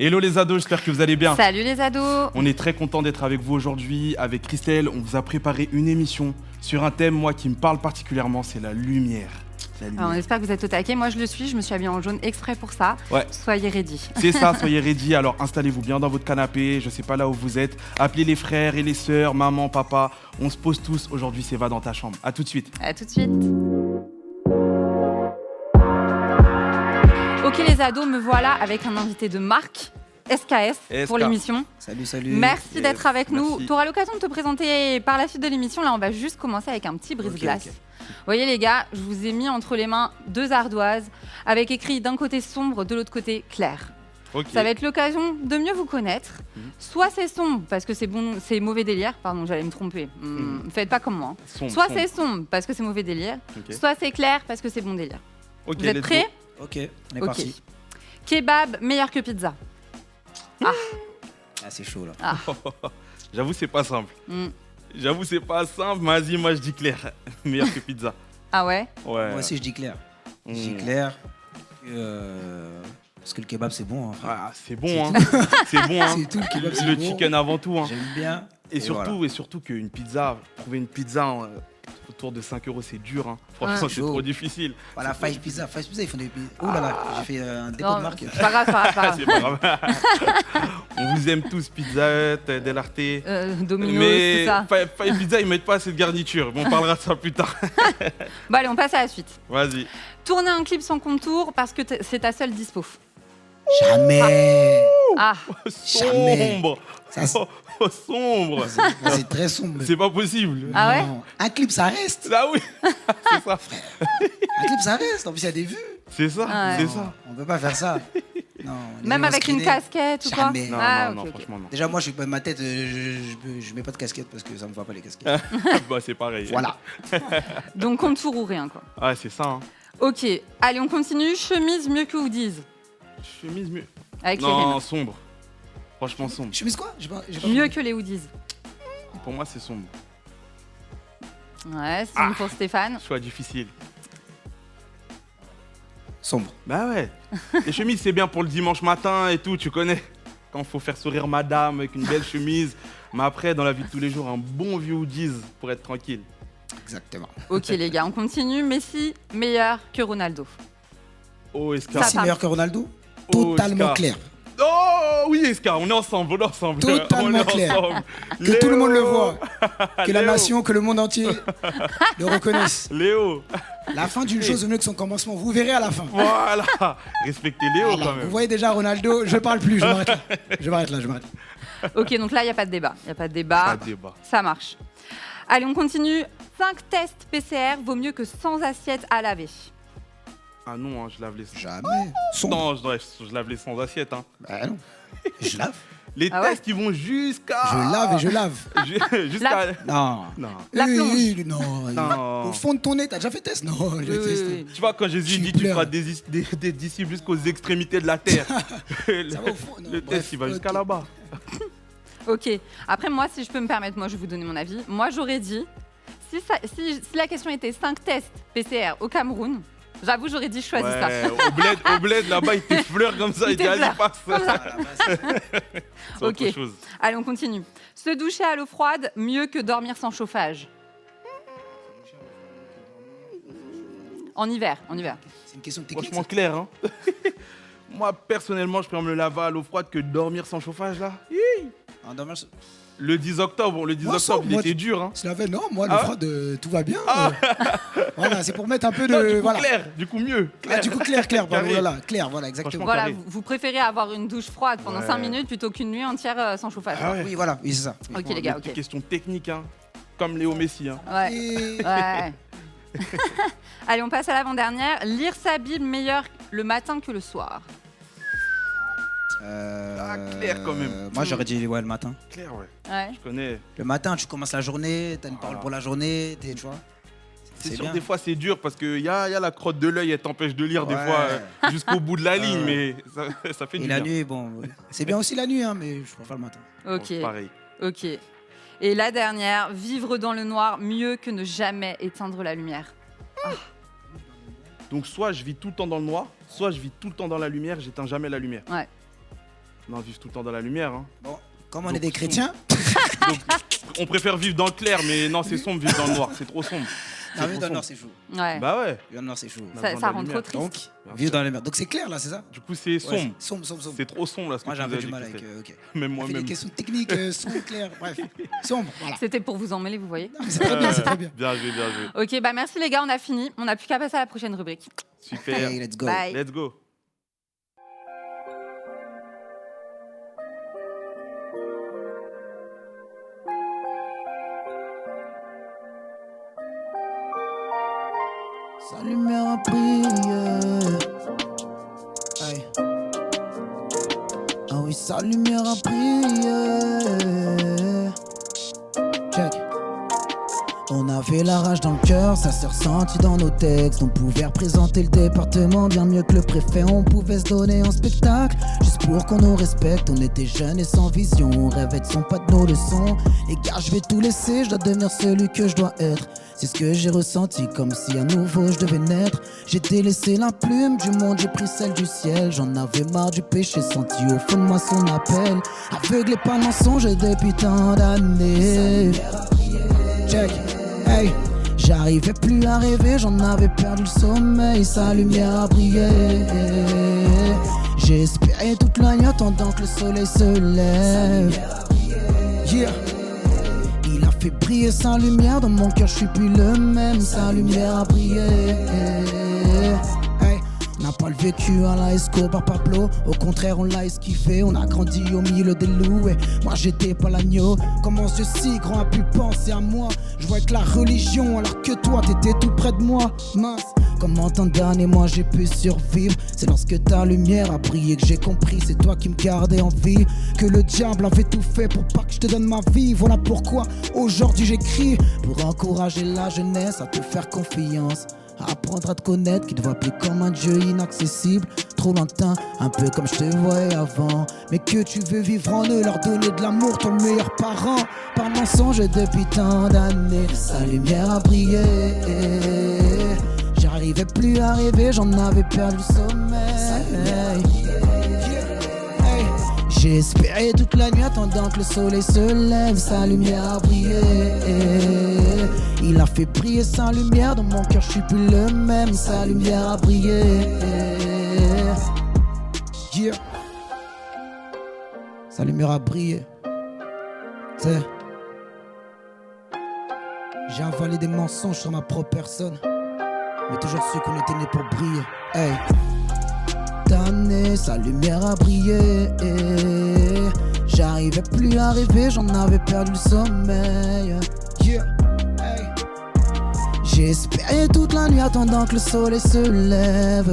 Hello les ados, j'espère que vous allez bien. Salut les ados On est très content d'être avec vous aujourd'hui. Avec Christelle, on vous a préparé une émission sur un thème, moi, qui me parle particulièrement, c'est la lumière. Alors, On espère que vous êtes au taquet. Moi, je le suis. Je me suis habillée en jaune exprès pour ça. Ouais. Soyez ready. C'est ça, soyez ready. Alors installez-vous bien dans votre canapé, je sais pas là où vous êtes. Appelez les frères et les sœurs, maman, papa. On se pose tous. Aujourd'hui, c'est va dans ta chambre. À tout de suite. À tout de suite. Ok les ados, me voilà avec un invité de marque, SKS, pour l'émission. Salut, salut. Merci Yes, d'être avec nous. Tu auras l'occasion de te présenter par la suite de l'émission. Là, on va juste commencer avec un petit brise-glace. Vous voyez les gars, je vous ai mis entre les mains deux ardoises avec écrit d'un côté sombre, de l'autre côté clair. Ça va être l'occasion de mieux vous connaître. Mhm. Soit c'est sombre parce que c'est bon, c'est mauvais délire. Pardon, j'allais me tromper. Mhm. Faites pas comme moi. Sombre, Soit sombre. c'est sombre parce que c'est mauvais délire. Soit c'est clair parce que c'est bon délire. Vous êtes prêts Ok, on est Ok. parti. Kebab meilleur que pizza. Ah, c'est chaud là. go. J'avoue, c'est pas simple. Hmm. J'avoue, c'est pas simple. Mais Vas-y, moi, je dis clair. Meilleur que pizza. Ah ouais? Ouais. Moi aussi, je dis clair. Je dis Mm. clair. euh, parce que le kebab, c'est bon. hein, frère. Ah, c'est bon, hein. c'est bon, hein. C'est tout, le kebab, c'est Le bon. chicken avant tout, hein. J'aime bien. Et, surtout, voilà. et surtout qu'une pizza, trouver une pizza euh, autour de 5 euros, c'est dur. Hein. Franchement, Ouais. c'est trop difficile. Voilà, Five Pizza. Five Pizza, ils font des pizzas. Oh là là, j'ai fait euh, un dépôt Non, de marque. c'est pas grave, c'est pas grave, c'est pas grave. On vous aime tous, Pizza Hut, Del Arte. Euh, Domino's, Mais tout ça. Five Five Pizza, ils mettent pas assez de garniture. Bon, on parlera de ça plus tard. Bon, allez, on passe à la suite. Vas-y. Tourner un clip sans contour parce que c'est ta seule dispo. Jamais. Ah, Jamais. Sombre. Ça, c'est- Oh, oh, sombre. c'est c'est très sombre. C'est pas possible. Ah ouais? Non. Un clip, ça reste. Ah oui, c'est ça. Un clip, ça reste. En plus, il y a des vues. C'est ça, Ouais. c'est ça. On peut pas faire ça. Non, les même gens avec une casquette ou quoi? Jamais. Non, Ah, non, non, ok. franchement, non. Déjà, moi, je suis pas ma tête. euh, Je, je, je mets pas de casquette parce que ça me va pas les casquettes. bah, c'est pareil. voilà. Donc contour ou rien, quoi. Ah, c'est ça. Hein. Ok, allez, on continue. Chemise mieux que hoodies. Chemise mieux. Avec les Non, rimes. sombre. Franchement, sombre. Chemise quoi? J'ai pas- j'ai pas Mieux compris. que les hoodies. Pour moi, c'est sombre. Ouais, c'est Ah. une pour Stéphane. Choix difficile. Sombre. Bah ouais. Les chemises, c'est bien pour le dimanche matin et tout, tu connais. Quand faut faire sourire madame avec une belle chemise. Mais après, dans la vie de tous les jours, un bon vieux hoodies pour être tranquille. Exactement. Ok, les gars, on continue. Messi meilleur que Ronaldo. Oh, Esca. va. C'est meilleur que Ronaldo? Totalement clair. Oh oui, Esca, on est ensemble, on est ensemble. Totalement on est clair. ensemble. Que tout le monde le Léo. voit. Que la nation, que le monde entier le reconnaisse. Léo, La fin d'une chose est mieux que son commencement. Vous verrez à la fin. voilà. Respectez Léo Voilà. quand Vous même. voyez déjà Ronaldo, je parle plus, je m'arrête là. Je m'arrête là, je m'arrête. Ok, donc là, il n'y a pas de débat. Il n'y a pas de débat. Pas de débat. Ça marche. Allez, on continue. 5 tests PCR vaut mieux que 100 assiettes à laver. Ah non, hein, je lave les. Jamais. Sombre. Non, je, lave- je lave les sans assiette. Hein. Bah non. Je lave. Les Ah ouais tests, ils vont jusqu'à. Je lave et je lave. Ju- Jusqu'à. Non. Non. La Oui, non. Non. Au fond de ton nez, t'as déjà fait test? Non, je Oui, vais oui. Tu vois, quand Jésus Tu dit tu feras des, des, des disciples jusqu'aux extrémités de la terre, le, Ça va au fond, non, le bref, test, il va jusqu'à là-bas. Ok. Après, moi, si je peux me permettre, moi, je vais vous donner mon avis. Moi, j'aurais dit, si, ça- si- si la question était 5 tests PCR au Cameroun, j'avoue, j'aurais dit, je choisis ça. Au bled, au bled là-bas, il t'effleure comme ça, Il dit, allez, passe. Ah. C'est autre Ok. chose. Allez, on continue. Se doucher à l'eau froide, mieux que dormir sans chauffage. En hiver, en hiver. C'est une question technique. Franchement clair, hein. Moi, personnellement, je préfère me laver à l'eau froide que dormir sans chauffage, là. En dormant, se- Le 10 octobre, bon, le 10 Moi, octobre, il moi, était tu- dur, hein. laver, non, moi, Ah le ouais froid, de- tout va bien. euh. voilà, c'est pour mettre un peu de. Non, du coup, voilà. clair, du coup, mieux. Ah, Clair. du coup, clair, clair, pardon, voilà, clair, voilà, exactement. Voilà, vous, vous préférez avoir une douche froide pendant Ouais. 5 minutes plutôt qu'une nuit entière euh, sans chauffage. Ah ouais. Oui, voilà, oui, c'est ça. Ok, Bon, les gars, ok. petites questions techniques, hein. Comme Léo Messi, hein. Ouais. Et- Ouais. Allez, on passe à l'avant-dernière. Lire sa Bible meilleur le matin que le soir. Euh, Ah, clair, quand même. Moi, j'aurais dit ouais, le matin. Clair, ouais. Ouais. Je connais. Le matin, tu commences la journée, t'as une Voilà. parole pour la journée, t'es- tu vois. C'est sûr, bien. des fois, c'est dur parce qu'il y a, y a la crotte de l'œil, elle t'empêche de lire des fois euh, jusqu'au bout de la ligne, Ouais. mais ça, ça fait Et du la bien. nuit, bon, c'est bien aussi la nuit, hein, mais je préfère le matin. Ok. c'est pareil. Ok. Et la dernière, vivre dans le noir mieux que ne jamais éteindre la lumière. Donc, soit je vis tout le temps dans le noir, soit je vis tout le temps dans la lumière, j'éteins jamais la lumière. Ouais. Non, vivre tout le temps dans la lumière. hein. Bon, comme on Donc, est des sombre. chrétiens, Donc, on préfère vivre dans le clair, mais non, c'est sombre, vivre dans le noir. C'est trop sombre. C'est non, vivre dans le sombre. noir, c'est chaud. Ouais. Bah ouais. Vivre dans le noir, c'est chaud. Ça rend trop triste. Donc, vivre dans la lumière. Donc c'est clair là, c'est ça? Du coup, c'est sombre. Ouais, sombre, sombre, sombre. C'est trop sombre là ce que Moi j'ai un peu du mal avec. Euh, ok. Même On fait des moi-même. questions techniques, euh, son, clair, bref. Sombre, voilà. C'était pour vous emmêler, vous voyez. C'est très bien, c'est très bien. Bien joué, bien joué. Ok, bah merci les gars, on a fini. On n'a plus qu'à passer à la prochaine rubrique. Super. Allez, let's go. Bye. Let's go. Aïe. Ah oui, sa lumière a brillé. Avait la rage dans le cœur, ça s'est ressenti dans nos textes. On pouvait représenter le département bien mieux que le préfet. On pouvait se donner en spectacle, juste pour qu'on nous respecte. On était jeunes et sans vision, on rêvait de son pas de nos leçons. Les gars, je vais tout laisser, je dois devenir celui que je dois être. C'est ce que j'ai ressenti, comme si à nouveau je devais naître. J'ai délaissé la plume du monde, j'ai pris celle du ciel. J'en avais marre du péché, senti au fond de moi son appel. Aveuglé par le mensonge depuis tant d'années. Check, j'arrivais plus à rêver, j'en avais perdu le sommeil, sa lumière a brillé. J'ai espéré toute la nuit attendant que le soleil se lève. Il a fait briller sa lumière dans mon cœur, je suis plus le même, sa lumière a brillé. Vécu à la Escobar Pablo, au contraire on l'a esquivé, on a grandi au milieu des loups. Et moi j'étais pas l'agneau. Comment ce si grand a pu penser à moi? Je vois que la religion alors que toi t'étais tout près de moi, mince. Comment tant d'années moi j'ai pu survivre. C'est lorsque ta lumière a brillé que j'ai compris. C'est toi qui me gardais en vie. Que le diable avait tout fait pour pas que je te donne ma vie. Voilà pourquoi aujourd'hui j'écris. Pour encourager la jeunesse à te faire confiance Apprendre à te connaître, qui te voit plus comme un dieu inaccessible, trop lointain, un peu comme je te voyais avant. Mais que tu veux vivre en eux, leur donner de l'amour, ton meilleur parent. Par mensonge depuis tant d'années, sa lumière a brillé. J'arrivais plus à rêver, j'en avais perdu le sommeil. Hey. J'ai espéré toute la nuit attendant que le soleil se lève, sa lumière a brillé. Il a fait briller sa lumière dans mon cœur, je suis plus le même, sa lumière a brillé. Yeah. Sa lumière a brillé. T'sais. J'ai avalé des mensonges sur ma propre personne, mais toujours su qu'on était né pour briller. Hey damné, sa lumière a brillé. J'arrivais plus à rêver, j'en avais perdu le sommeil. Yeah. J'ai espéré toute la nuit attendant que le soleil se lève.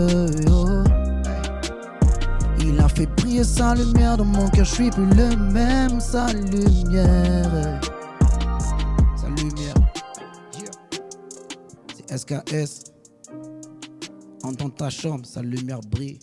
Il a fait briller sa lumière dans mon cœur, je suis plus le même. Sa lumière, sa lumière. C'est SKS. En dans ta chambre, sa lumière brille.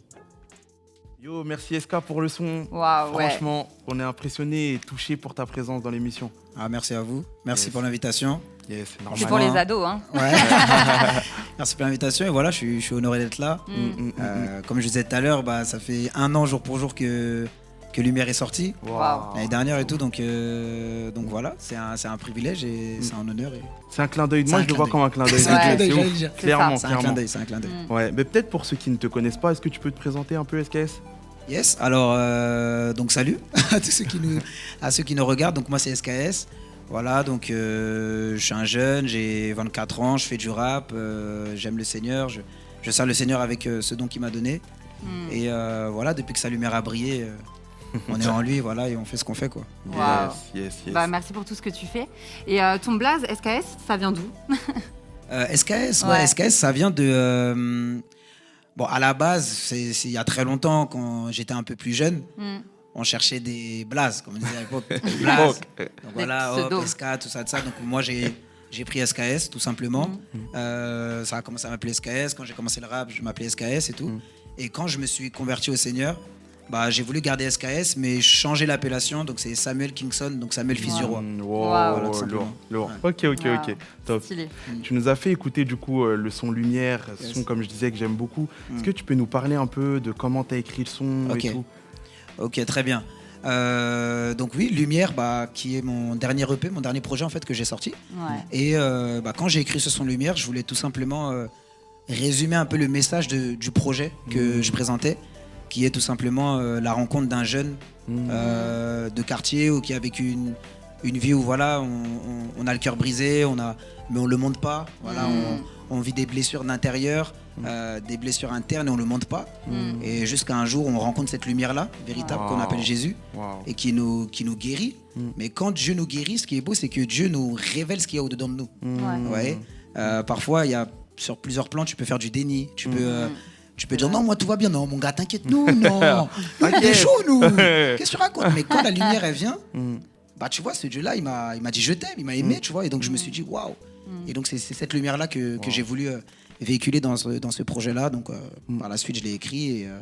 Yo, merci SK pour le son. Waouh, ouais. Franchement, on est impressionné et touché pour ta présence dans l'émission. Ah, merci à vous. Merci Yes. pour l'invitation. Yes, c'est pour les ados, hein. Ouais. merci pour l'invitation. Et voilà, je suis, je suis honoré d'être là. Mm. Mm, mm, mm, Euh, comme je disais tout à l'heure, bah, ça fait un an jour pour jour que, que Lumière est sortie. mm. L'année dernière et tout. Donc, euh, donc voilà, c'est un, c'est un privilège et c'est un honneur. et- C'est un clin d'œil. C'est Moi, je le vois comme un clin d'œil. C'est un clin d'œil. Clairement, C'est un clin clairement. d'œil, c'est un clin d'œil. Mm. Ouais, mais peut-être pour ceux qui ne te connaissent pas, est-ce que tu peux te présenter un peu SKS Yes, alors euh, donc salut à tous ceux qui nous, à ceux qui nous regardent. Donc moi c'est SKS. Voilà, donc euh, je suis un jeune, j'ai 24 ans, je fais du rap, euh, j'aime le Seigneur, je, je sers le Seigneur avec euh, ce don qu'il m'a donné. Mm. Et euh, voilà, depuis que sa lumière a brillé, euh, on est en lui, voilà, et on fait ce qu'on fait quoi. Waouh. Yes, yes, yes. Bah, merci pour tout ce que tu fais. Et euh, ton blaze, SKS, ça vient d'où? Euh, SKS, ouais. Ouais. SKS, ça vient de. euh, bon, à la base, c'est il y a très longtemps, quand j'étais un peu plus jeune, Mm. on cherchait des blazes, comme on disait à l'époque. Des blazes. Donc voilà, hop. SK, tout ça, tout ça. Donc moi, j'ai. J'ai pris SKS tout simplement. Mm. Euh, ça a commencé à m'appeler SKS. Quand j'ai commencé le rap, je m'appelais SKS et tout. Mm. Et quand je me suis converti au Seigneur, bah, j'ai voulu garder SKS, mais changer l'appellation. Donc c'est Samuel Kingston, donc Samuel fils du Wow. roi. Mm, Wow. wow, Voilà, lourd, lourd. Ouais. Ok, ok, Wow. ok. Top. Stylé. Tu nous as fait écouter du coup euh, le son lumière, Yes. son comme je disais que j'aime beaucoup. Est-ce Mm. que tu peux nous parler un peu de comment tu as écrit le son Ok. et tout? Ok, très bien. Euh, donc oui, Lumière, bah, qui est mon dernier EP, mon dernier projet en fait que j'ai sorti. Ouais. Et euh, bah, quand j'ai écrit ce son Lumière, je voulais tout simplement euh, résumer un peu le message de- du projet que Mmh. je présentais, qui est tout simplement euh, la rencontre d'un jeune Mmh. euh, de quartier ou qui a vécu une, une vie où voilà, on, on- on a le cœur brisé, on a, mais on le montre pas. Voilà, Mm. on, on vit des blessures d'intérieur, Mm. euh, des blessures internes et on le montre pas. Et jusqu'à un jour, on rencontre cette lumière-là, véritable, qu'on appelle Jésus, et qui nous, qui nous guérit. Mais quand Dieu nous guérit, ce qui est beau, c'est que Dieu nous révèle ce qu'il y a au-dedans de nous. Mmh. Ouais. Euh, parfois, il y a sur plusieurs plans, tu peux faire du déni. Tu peux. Tu peux dire non, moi tout va bien. Non, mon gars, t'inquiète, nous, non. Nous, on est chaud, nous. Qu'est-ce que tu racontes? Mais quand la lumière, elle vient, Mmh. bah tu vois, ce Dieu-là, il m'a, il m'a dit je t'aime, il m'a aimé, Mm. tu vois. Et donc je me suis dit waouh. Mm. Et donc c'est, c'est cette lumière-là que, que Wow. j'ai voulu euh, véhiculer dans ce, dans ce projet-là. Donc euh, Mm. par la suite, je l'ai écrit et, euh,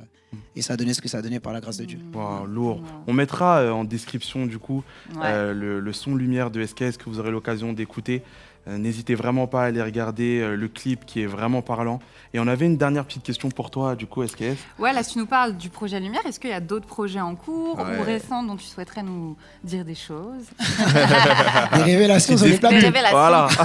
et ça a donné ce que ça a donné par la grâce de Dieu. Waouh, lourd. On mettra euh, en description du coup Ouais. euh, le, le son lumière de SKS que vous aurez l'occasion d'écouter. Euh, N'hésitez vraiment pas à aller regarder euh, le clip qui est vraiment parlant. Et on avait une dernière petite question pour toi, du coup, SKS. Ouais, là, tu nous parles du projet Lumière. Est-ce qu'il y a d'autres projets en cours Ouais. ou récents dont tu souhaiterais nous dire des choses? Des révélations sur les Des révélations. Voilà.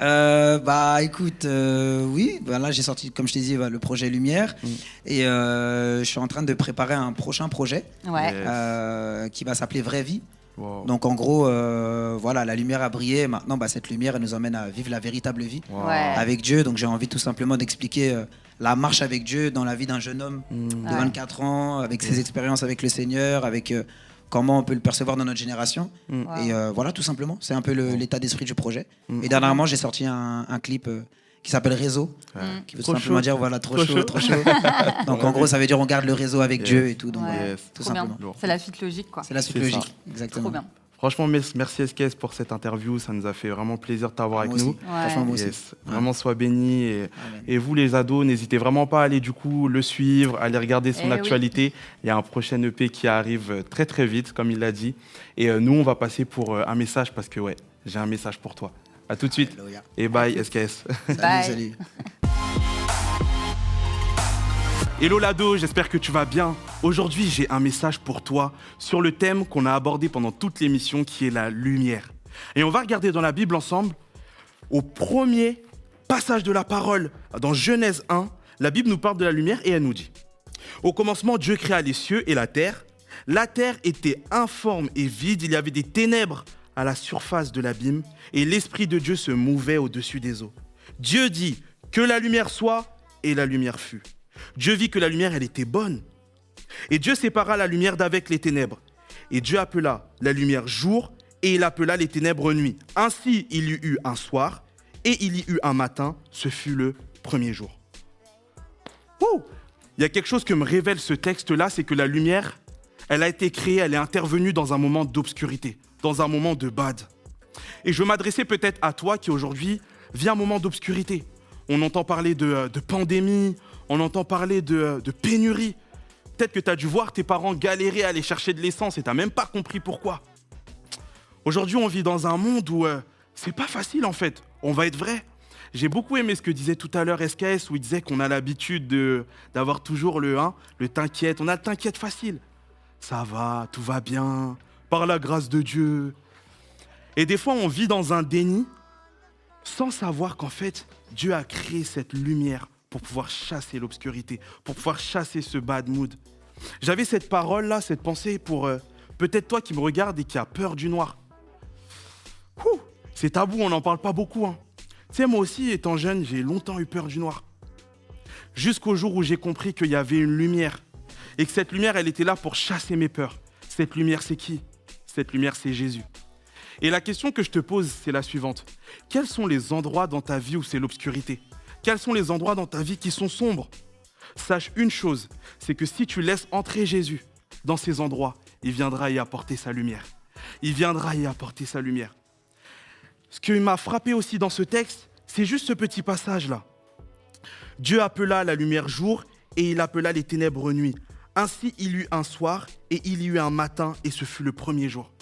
Euh, bah écoute, euh, oui, bah, là j'ai sorti, comme je t'ai dit, bah, le projet Lumière. Mm. Et euh, je suis en train de préparer un prochain projet Ouais. Yes. qui va s'appeler Vraie Vie. Wow. Donc en gros, euh, voilà, la lumière a brillé. Maintenant, bah, cette lumière, elle nous emmène à vivre la véritable vie Wow. Ouais. avec Dieu. Donc j'ai envie tout simplement d'expliquer euh, la marche avec Dieu dans la vie d'un jeune homme Mmh. de Ouais. 24 ans, avec ses expériences avec le Seigneur, avec euh, comment on peut le percevoir dans notre génération. Mm. Wow. Et euh, voilà, tout simplement. C'est un peu l'état d'esprit du projet. Et dernièrement, j'ai sorti un, un clip euh, qui s'appelle Réseau, Ouais. Mm. qui veut Trop simplement chaud. dire voilà, trop, Trop chaud, chaud. trop chaud. donc On en gros, ça veut dire on garde le réseau avec. Dieu et tout. Donc, Ouais. Yes. tout Trop simplement. C'est la suite logique, quoi. C'est la suite C'est ça. logique. Exactement. Trop bien. Franchement, merci SKS pour cette interview. Ça nous a fait vraiment plaisir de t'avoir avec nous. aussi. Franchement, moi aussi. Yes. Vraiment, sois béni. Et, vous, les ados, n'hésitez vraiment pas à aller du coup le suivre, à aller regarder son Eh oui. actualité. Il y a un prochain EP qui arrive euh, très très vite, comme il l'a dit. Et euh, nous, on va passer pour euh, un message parce que ouais, j'ai un message pour toi. À tout de suite. Alléluia. Et bye SKS. Salut, Bye. salut. Hello Lado, j'espère que tu vas bien. Aujourd'hui, j'ai un message pour toi sur le thème qu'on a abordé pendant toute l'émission qui est la lumière. Et on va regarder dans la Bible ensemble au premier passage de la parole dans Genèse 1, la Bible nous parle de la lumière et elle nous dit Au commencement, Dieu créa les cieux et la terre. La terre était informe et vide, il y avait des ténèbres à la surface de l'abîme et l'Esprit de Dieu se mouvait au-dessus des eaux. Dieu dit Que la lumière soit et la lumière fut. Dieu vit que la lumière, elle était bonne. Et Dieu sépara la lumière d'avec les ténèbres. Et Dieu appela la lumière jour et il appela les ténèbres nuit. Ainsi, il y eut un soir et il y eut un matin. Ce fut le premier jour. Il y a quelque chose que me révèle ce texte-là, c'est que la lumière, elle a été créée, elle est intervenue dans un moment d'obscurité, dans un moment de bad. Et je veux m'adresser peut-être à toi qui aujourd'hui vit un moment d'obscurité. On entend parler de, de pandémie, on entend parler de, de pénurie. Peut-être que tu as dû voir tes parents galérer à aller chercher de l'essence et tu même pas compris pourquoi. Aujourd'hui, on vit dans un monde où euh, c'est pas facile en fait. On va être vrai. J'ai beaucoup aimé ce que disait tout à l'heure SKS où il disait qu'on a l'habitude de- d'avoir toujours le 1, le t'inquiète. On a le t'inquiète facile. Ça va, tout va bien, par la grâce de Dieu. Et des fois, on vit dans un déni sans savoir qu'en fait, Dieu a créé cette lumière pour pouvoir chasser l'obscurité, pour pouvoir chasser ce bad mood. J'avais cette parole-là, cette pensée pour euh, peut-être toi qui me regarde et qui a peur du noir. C'est tabou, on n'en parle pas beaucoup. hein. Tu sais, moi aussi, étant jeune, j'ai longtemps eu peur du noir. Jusqu'au jour où j'ai compris qu'il y avait une lumière. Et que cette lumière, elle était là pour chasser mes peurs. Cette lumière, c'est qui? Cette lumière, c'est Jésus. Et la question que je te pose, c'est la suivante. Quels sont les endroits dans ta vie où c'est l'obscurité? Quels sont les endroits dans ta vie qui sont sombres? Sache une chose, c'est que si tu laisses entrer Jésus dans ces endroits, il viendra y apporter sa lumière. Il viendra y apporter sa lumière. Ce qui m'a frappé aussi dans ce texte, c'est juste ce petit passage-là. Dieu appela la lumière jour et il appela les ténèbres nuit. Ainsi il y eut un soir et il y eut un matin et ce fut le premier jour.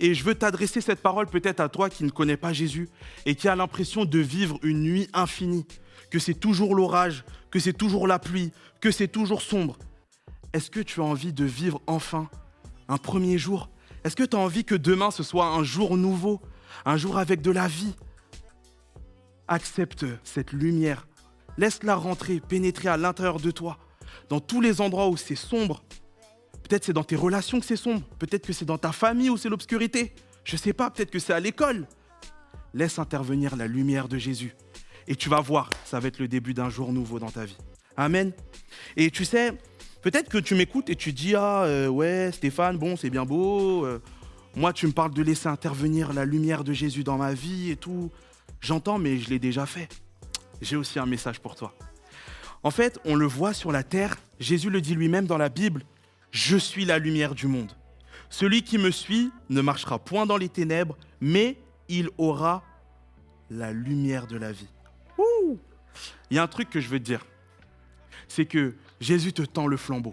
Et je veux t'adresser cette parole peut-être à toi qui ne connais pas Jésus et qui a l'impression de vivre une nuit infinie, que c'est toujours l'orage, que c'est toujours la pluie, que c'est toujours sombre. est-ce que tu as envie de vivre enfin un premier jour? Est-ce que tu as envie que demain ce soit un jour nouveau, un jour avec de la vie? Accepte cette lumière. Laisse-la rentrer, pénétrer à l'intérieur de toi, dans tous les endroits où c'est sombre. Peut-être c'est dans tes relations que c'est sombre, peut-être que c'est dans ta famille où c'est l'obscurité. Je sais pas, peut-être que c'est à l'école. Laisse intervenir la lumière de Jésus. Et tu vas voir, ça va être le début d'un jour nouveau dans ta vie. Amen. Et tu sais, peut-être que tu m'écoutes et tu dis Ah, euh, ouais, Stéphane, bon, c'est bien beau. euh, moi, tu me parles de laisser intervenir la lumière de Jésus dans ma vie et tout. J'entends, mais je l'ai déjà fait. J'ai aussi un message pour toi. En fait, on le voit sur la terre. Jésus le dit lui-même dans la Bible Je suis la lumière du monde. Celui qui me suit ne marchera point dans les ténèbres, mais il aura la lumière de la vie. Il y a un truc que je veux dire. C'est que Jésus te tend le flambeau.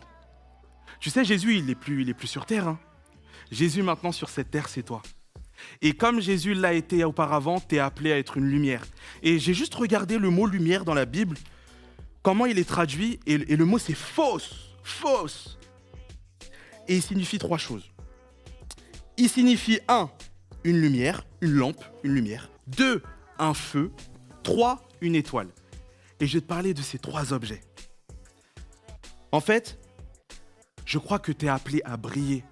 Tu sais, Jésus, il n'est plus, plus sur terre. hein. Jésus, maintenant, sur cette terre, c'est toi. Et comme Jésus l'a été auparavant, tu es appelé à être une lumière. Et j'ai juste regardé le mot lumière dans la Bible, comment il est traduit, et, le mot c'est fausse, fausse. Et il signifie trois choses. Il signifie un, une lumière, une lampe, une lumière. Deux, un feu. Trois, une étoile. Et je vais te parler de ces trois objets. En fait, je crois que tu es appelé à briller.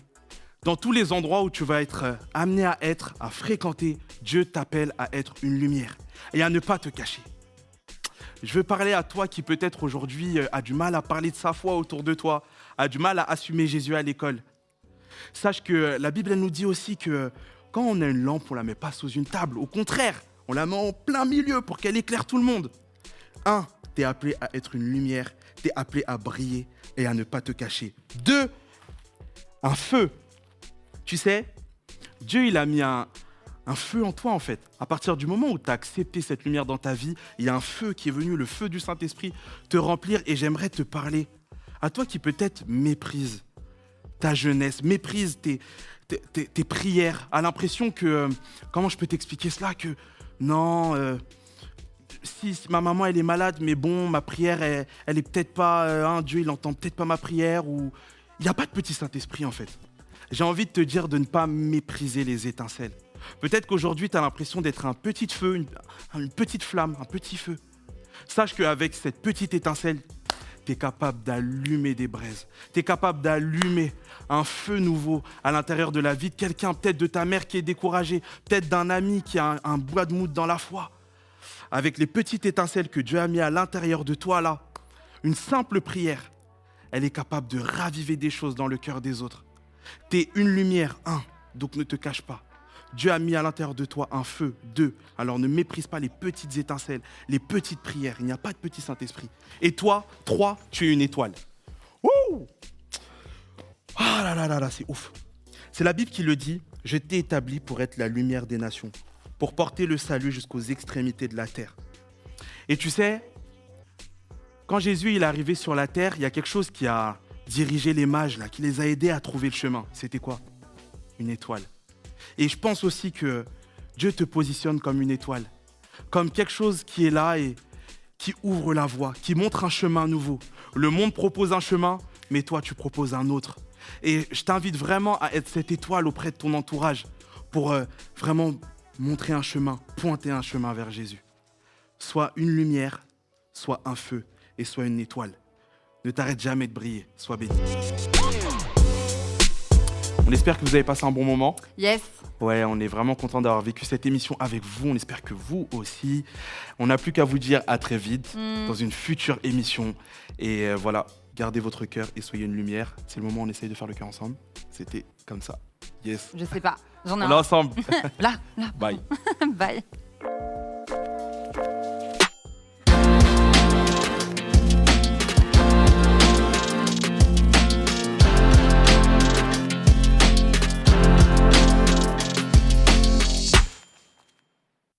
Dans tous les endroits où tu vas être euh, amené à être, à fréquenter, Dieu t'appelle à être une lumière et à ne pas te cacher. Je veux parler à toi qui peut-être aujourd'hui euh, a du mal à parler de sa foi autour de toi, a du mal à assumer Jésus à l'école. Sache que la Bible nous dit aussi que quand on a une lampe, on la met pas sous une table. Au contraire, on la met en plein milieu pour qu'elle éclaire tout le monde. Un, tu es appelé à être une lumière, tu es appelé à briller et à ne pas te cacher. Deux, un feu. Tu sais, Dieu, il a mis un, un feu en toi, en fait. À partir du moment où tu as accepté cette lumière dans ta vie, il y a un feu qui est venu, le feu du Saint-Esprit, te remplir. Et j'aimerais te parler à toi qui peut-être méprise ta jeunesse, méprise tes, prières, a l'impression que... euh, comment je peux t'expliquer cela Que non... euh, si, si ma maman elle est malade, mais bon, ma prière, elle, elle est peut-être pas, euh, hein, Dieu il entend peut-être pas ma prière, ou il n'y a pas de petit Saint-Esprit en fait. J'ai envie de te dire de ne pas mépriser les étincelles. Peut-être qu'aujourd'hui tu as l'impression d'être un petit feu, une, petite flamme, un petit feu. Sache qu'avec cette petite étincelle, tu es capable d'allumer des braises. Tu es capable d'allumer un feu nouveau à l'intérieur de la vie de quelqu'un, peut-être de ta mère qui est découragée, peut-être d'un ami qui a un, bois de mout dans la foi avec les petites étincelles que Dieu a mis à l'intérieur de toi là, une simple prière, elle est capable de raviver des choses dans le cœur des autres. Tu es une lumière, un, donc ne te cache pas. Dieu a mis à l'intérieur de toi un feu, deux. Alors ne méprise pas les petites étincelles, les petites prières. Il n'y a pas de petit Saint-Esprit. Et toi, trois, tu es une étoile. Ouh Ah là là là là, c'est ouf. C'est la Bible qui le dit. Je t'ai établi pour être la lumière des nations, pour porter le salut jusqu'aux extrémités de la terre. Et tu sais, quand Jésus il est arrivé sur la terre, il y a quelque chose qui a dirigé les mages là, qui les a aidés à trouver le chemin. C'était quoi? Une étoile. Et je pense aussi que Dieu te positionne comme une étoile, comme quelque chose qui est là et qui ouvre la voie, qui montre un chemin nouveau. Le monde propose un chemin, mais toi tu proposes un autre. Et je t'invite vraiment à être cette étoile auprès de ton entourage pour euh, vraiment montrer un chemin, pointer un chemin vers Jésus. Soit une lumière, soit un feu et soit une étoile. Ne t'arrête jamais de briller. Sois béni. On espère que vous avez passé un bon moment. Yes. Ouais, on est vraiment content d'avoir vécu cette émission avec vous. On espère que vous aussi. On n'a plus qu'à vous dire à très vite Mm. dans une future émission. Et euh, voilà, gardez votre cœur et soyez une lumière. C'est le moment où on essaye de faire le cœur ensemble. C'était comme ça. Yes. Je sais pas. J'en ai On un. ensemble. Là, là. Bye. Bye.